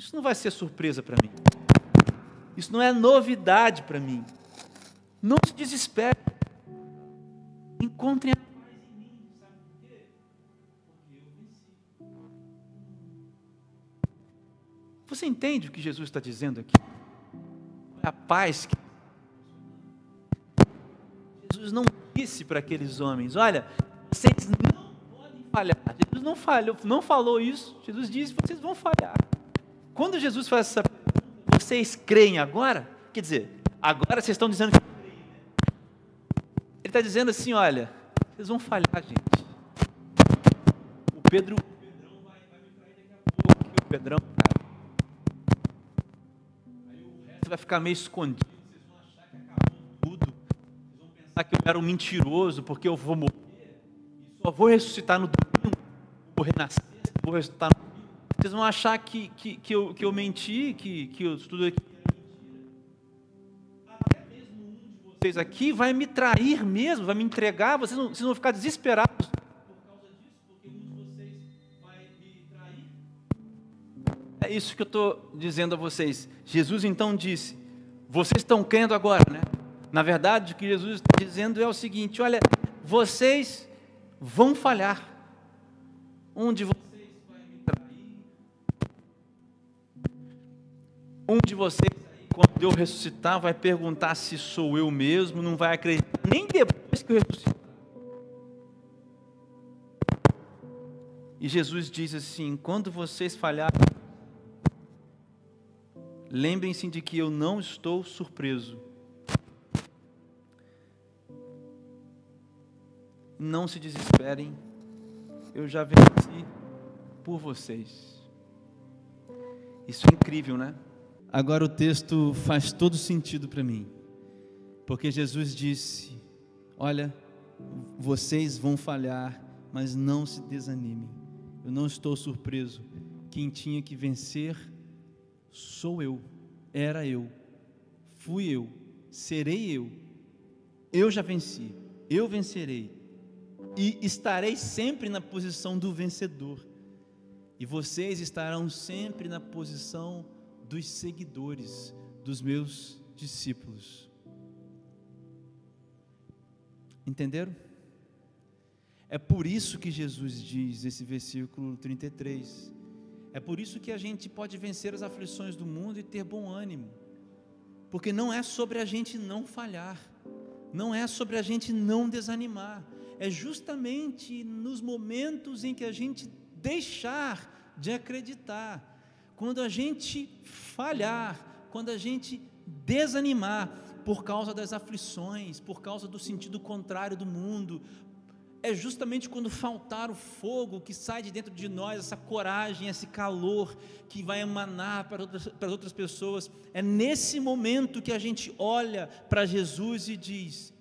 Isso não vai ser surpresa para mim. Isso não é novidade para mim. Não se desespere. Encontrem a paz em mim. Sabe por quê? Porque eu. Você entende o que Jesus está dizendo aqui? A paz que. Jesus não disse para aqueles homens: olha, vocês não podem falhar. Jesus não falhou, não falou isso. Jesus disse: vocês vão falhar. Quando Jesus faz essa pergunta, vocês creem agora? Quer dizer, agora vocês estão dizendo que creem, né? Ele está dizendo assim: olha, vocês vão falhar, gente. O Pedro, o Pedrão vai, vai me trair daqui a pouco, o Pedrão, cara. Aí o resto vai ficar meio escondido. Vocês vão achar que acabou tudo. Vocês vão pensar que eu era um mentiroso porque eu vou morrer e só vou ressuscitar no domingo, vou renascer, vou ressuscitar no. Vocês vão achar que, que, que, eu, que eu menti, que, que eu, tudo aqui. Até mesmo um de vocês aqui vai me trair mesmo, vai me entregar, vocês, não, vocês vão ficar desesperados. É isso que eu estou dizendo a vocês. Jesus então disse: vocês estão crendo agora, né? Na verdade, o que Jesus está dizendo é o seguinte: olha, vocês vão falhar. Um vocês de vocês, quando eu ressuscitar, vai perguntar se sou eu mesmo, não vai acreditar nem depois que eu ressuscitar. E Jesus diz assim: quando vocês falharem, lembrem-se de que eu não estou surpreso. Não se desesperem, eu já venci por vocês. Isso é incrível, né? Agora o texto faz todo sentido para mim, porque Jesus disse: Olha, vocês vão falhar, mas não se desanimem. Eu não estou surpreso. Quem tinha que vencer sou eu, era eu, fui eu, serei eu. Eu já venci, eu vencerei e estarei sempre na posição do vencedor. E vocês estarão sempre na posição dos seguidores, dos meus discípulos. Entenderam? É por isso que Jesus diz esse versículo 33. É por isso que a gente pode vencer as aflições do mundo e ter bom ânimo. Porque não é sobre a gente não falhar, não é sobre a gente não desanimar, é justamente nos momentos em que a gente deixar de acreditar. Quando a gente falhar, quando a gente desanimar por causa das aflições, por causa do sentido contrário do mundo, é justamente quando faltar o fogo que sai de dentro de nós, essa coragem, esse calor que vai emanar para outras, para outras pessoas. É nesse momento que a gente olha para Jesus e diz: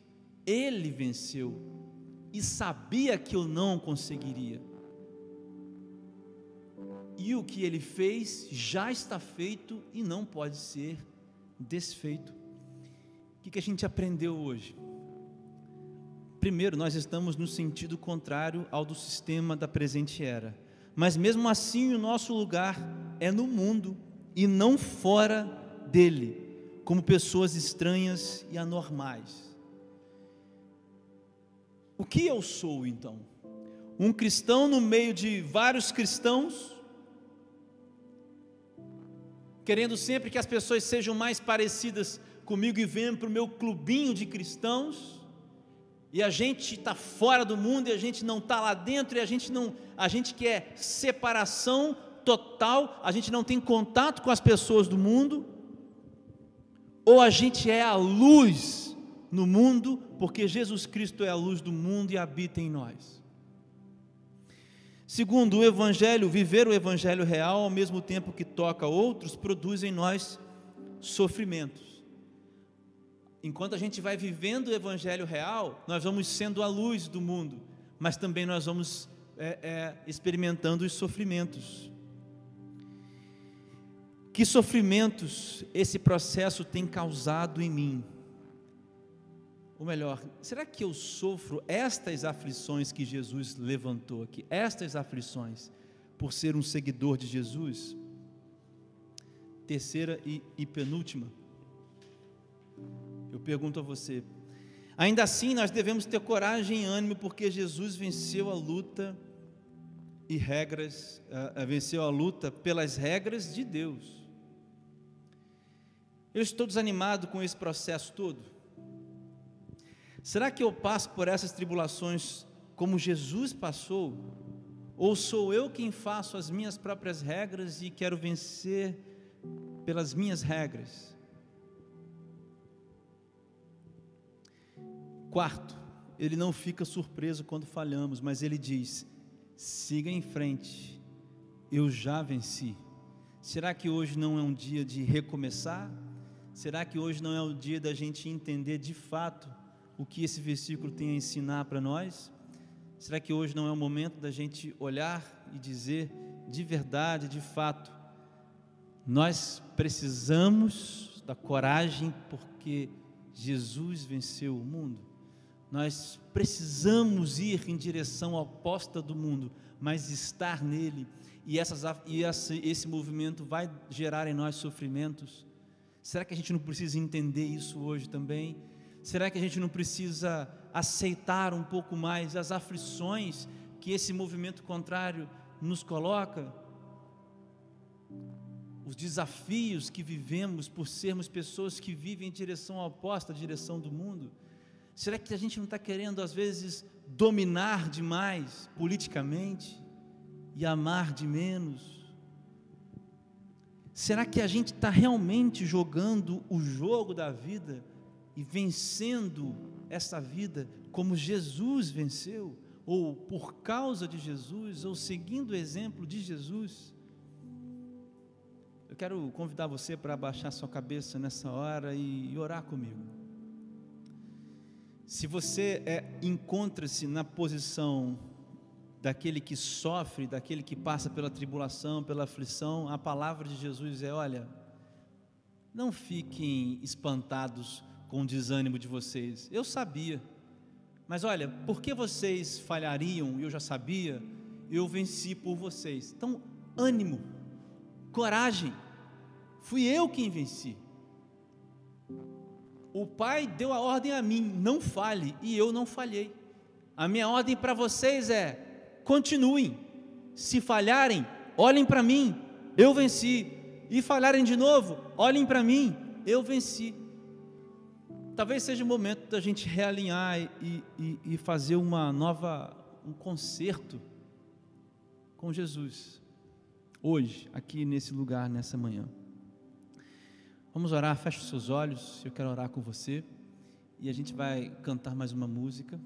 Ele venceu e sabia que eu não conseguiria. E o que ele fez já está feito e não pode ser desfeito. O que a gente aprendeu hoje? Primeiro, nós estamos no sentido contrário ao do sistema da presente era. Mas mesmo assim, o nosso lugar é no mundo e não fora dele, como pessoas estranhas e anormais. O que eu sou então? Um cristão no meio de vários cristãos? Querendo sempre que as pessoas sejam mais parecidas comigo e venham para o meu clubinho de cristãos? e a gente está fora do mundo e a gente não está lá dentro e a gente não, a gente quer separação total, a gente não tem contato com as pessoas do mundo, ou a gente é a luz no mundo, porque Jesus Cristo é a luz do mundo e habita em nós. Segundo, o Evangelho, viver o Evangelho real, ao mesmo tempo que toca outros, produz em nós sofrimentos enquanto a gente vai vivendo o Evangelho real, nós vamos sendo a luz do mundo, mas também nós vamos é, é, experimentando os sofrimentos. Que sofrimentos esse processo tem causado em mim? Ou melhor, será que eu sofro estas aflições que Jesus levantou aqui? Estas aflições, por ser um seguidor de Jesus? Terceira e, e penúltima eu pergunto a você. Ainda assim, nós devemos ter coragem e ânimo, porque Jesus venceu a luta e regras, uh, venceu a luta pelas regras de Deus. Eu estou desanimado com esse processo todo. Será que eu passo por essas tribulações como Jesus passou? Ou sou eu quem faço as minhas próprias regras e quero vencer pelas minhas regras? Quarto, ele não fica surpreso quando falhamos, mas ele diz: siga em frente, eu já venci. Será que hoje não é um dia de recomeçar? Será que hoje não é o dia da gente entender de fato o que esse versículo tem a ensinar para nós? Será que hoje não é o momento da gente olhar e dizer de verdade, de fato, nós precisamos da coragem porque Jesus venceu o mundo? Nós precisamos ir em direção oposta do mundo, mas estar nele, e, essas, e esse, esse movimento vai gerar em nós sofrimentos. Será que a gente não precisa entender isso hoje também? Será que a gente não precisa aceitar um pouco mais as aflições que esse movimento contrário nos coloca? Os desafios que vivemos por sermos pessoas que vivem em direção oposta à direção do mundo? Será que a gente não está querendo, às vezes, dominar demais politicamente e amar de menos? Será que a gente está realmente jogando o jogo da vida e vencendo essa vida como Jesus venceu? Ou por causa de Jesus, ou seguindo o exemplo de Jesus? Eu quero convidar você para abaixar sua cabeça nessa hora e orar comigo. Se você é, encontra-se na posição daquele que sofre, daquele que passa pela tribulação, pela aflição, a palavra de Jesus é: olha, não fiquem espantados com o desânimo de vocês. Eu sabia, mas olha, porque vocês falhariam, eu já sabia, eu venci por vocês. Então, ânimo, coragem, fui eu quem venci. O Pai deu a ordem a mim, não falhe, e eu não falhei. A minha ordem para vocês é: continuem. Se falharem, olhem para mim, eu venci. E falharem de novo, olhem para mim, eu venci. Talvez seja o momento da gente realinhar e, e, e fazer uma nova, um concerto com Jesus. hoje, aqui nesse lugar, nessa manhã. Vamos orar, feche os seus olhos, eu quero orar com você e a gente vai cantar mais uma música.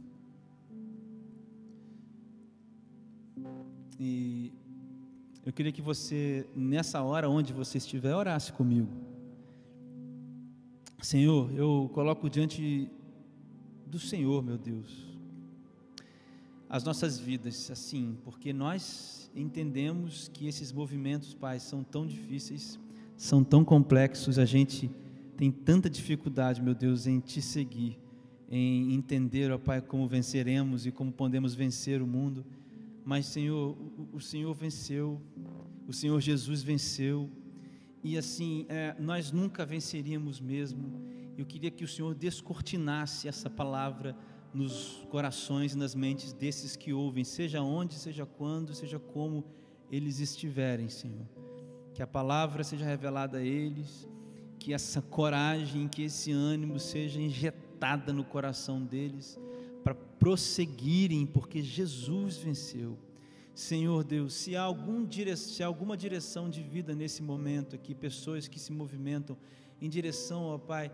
E eu queria que você, nessa hora onde você estiver, orasse comigo. Senhor, eu coloco diante do Senhor, meu Deus, as nossas vidas, assim, porque nós entendemos que esses movimentos, Pai, são tão difíceis são tão complexos, a gente tem tanta dificuldade, meu Deus, em te seguir, em entender, ó Pai, como venceremos e como podemos vencer o mundo. Mas, Senhor, o, o Senhor venceu, o Senhor Jesus venceu, e assim, é, nós nunca venceríamos mesmo. Eu queria que o Senhor descortinasse essa palavra nos corações e nas mentes desses que ouvem, seja onde, seja quando, seja como eles estiverem, Senhor que a palavra seja revelada a eles, que essa coragem, que esse ânimo seja injetada no coração deles para prosseguirem, porque Jesus venceu. Senhor Deus, se há, algum dire... se há alguma direção de vida nesse momento aqui, pessoas que se movimentam em direção, ó Pai,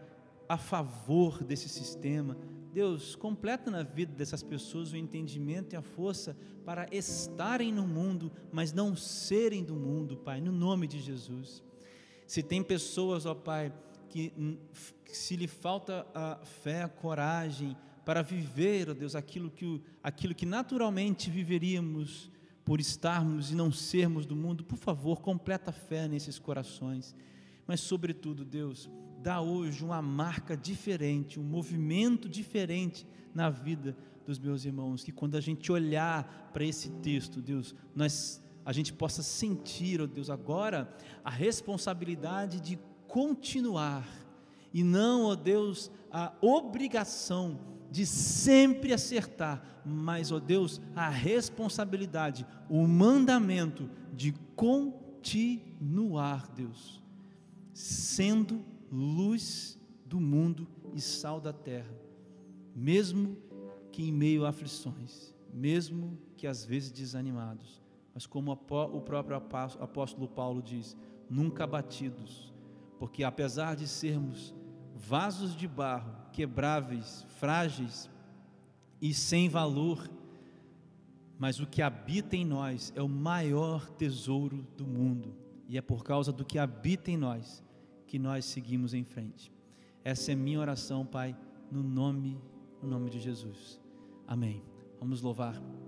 a favor desse sistema, Deus, completa na vida dessas pessoas o entendimento e a força para estarem no mundo, mas não serem do mundo, Pai, no nome de Jesus. Se tem pessoas, ó Pai, que, se lhe falta a fé, a coragem para viver, ó Deus, aquilo que, aquilo que naturalmente viveríamos por estarmos e não sermos do mundo, por favor, completa fé nesses corações. Mas, sobretudo, Deus, dá hoje uma marca diferente, um movimento diferente na vida dos meus irmãos. Que quando a gente olhar para esse texto, Deus, nós a gente possa sentir, ó Deus, agora a responsabilidade de continuar e não, ó Deus, a obrigação de sempre acertar, mas, ó Deus, a responsabilidade, o mandamento de continuar, Deus, sendo luz do mundo e sal da terra, mesmo que em meio a aflições, mesmo que às vezes desanimados, mas como o próprio apóstolo Paulo diz, nunca abatidos, porque apesar de sermos vasos de barro, quebráveis, frágeis e sem valor, mas o que habita em nós é o maior tesouro do mundo, e é por causa do que habita em nós que nós seguimos em frente. Essa é minha oração, Pai, no nome, no nome de Jesus. Amém. Vamos louvar.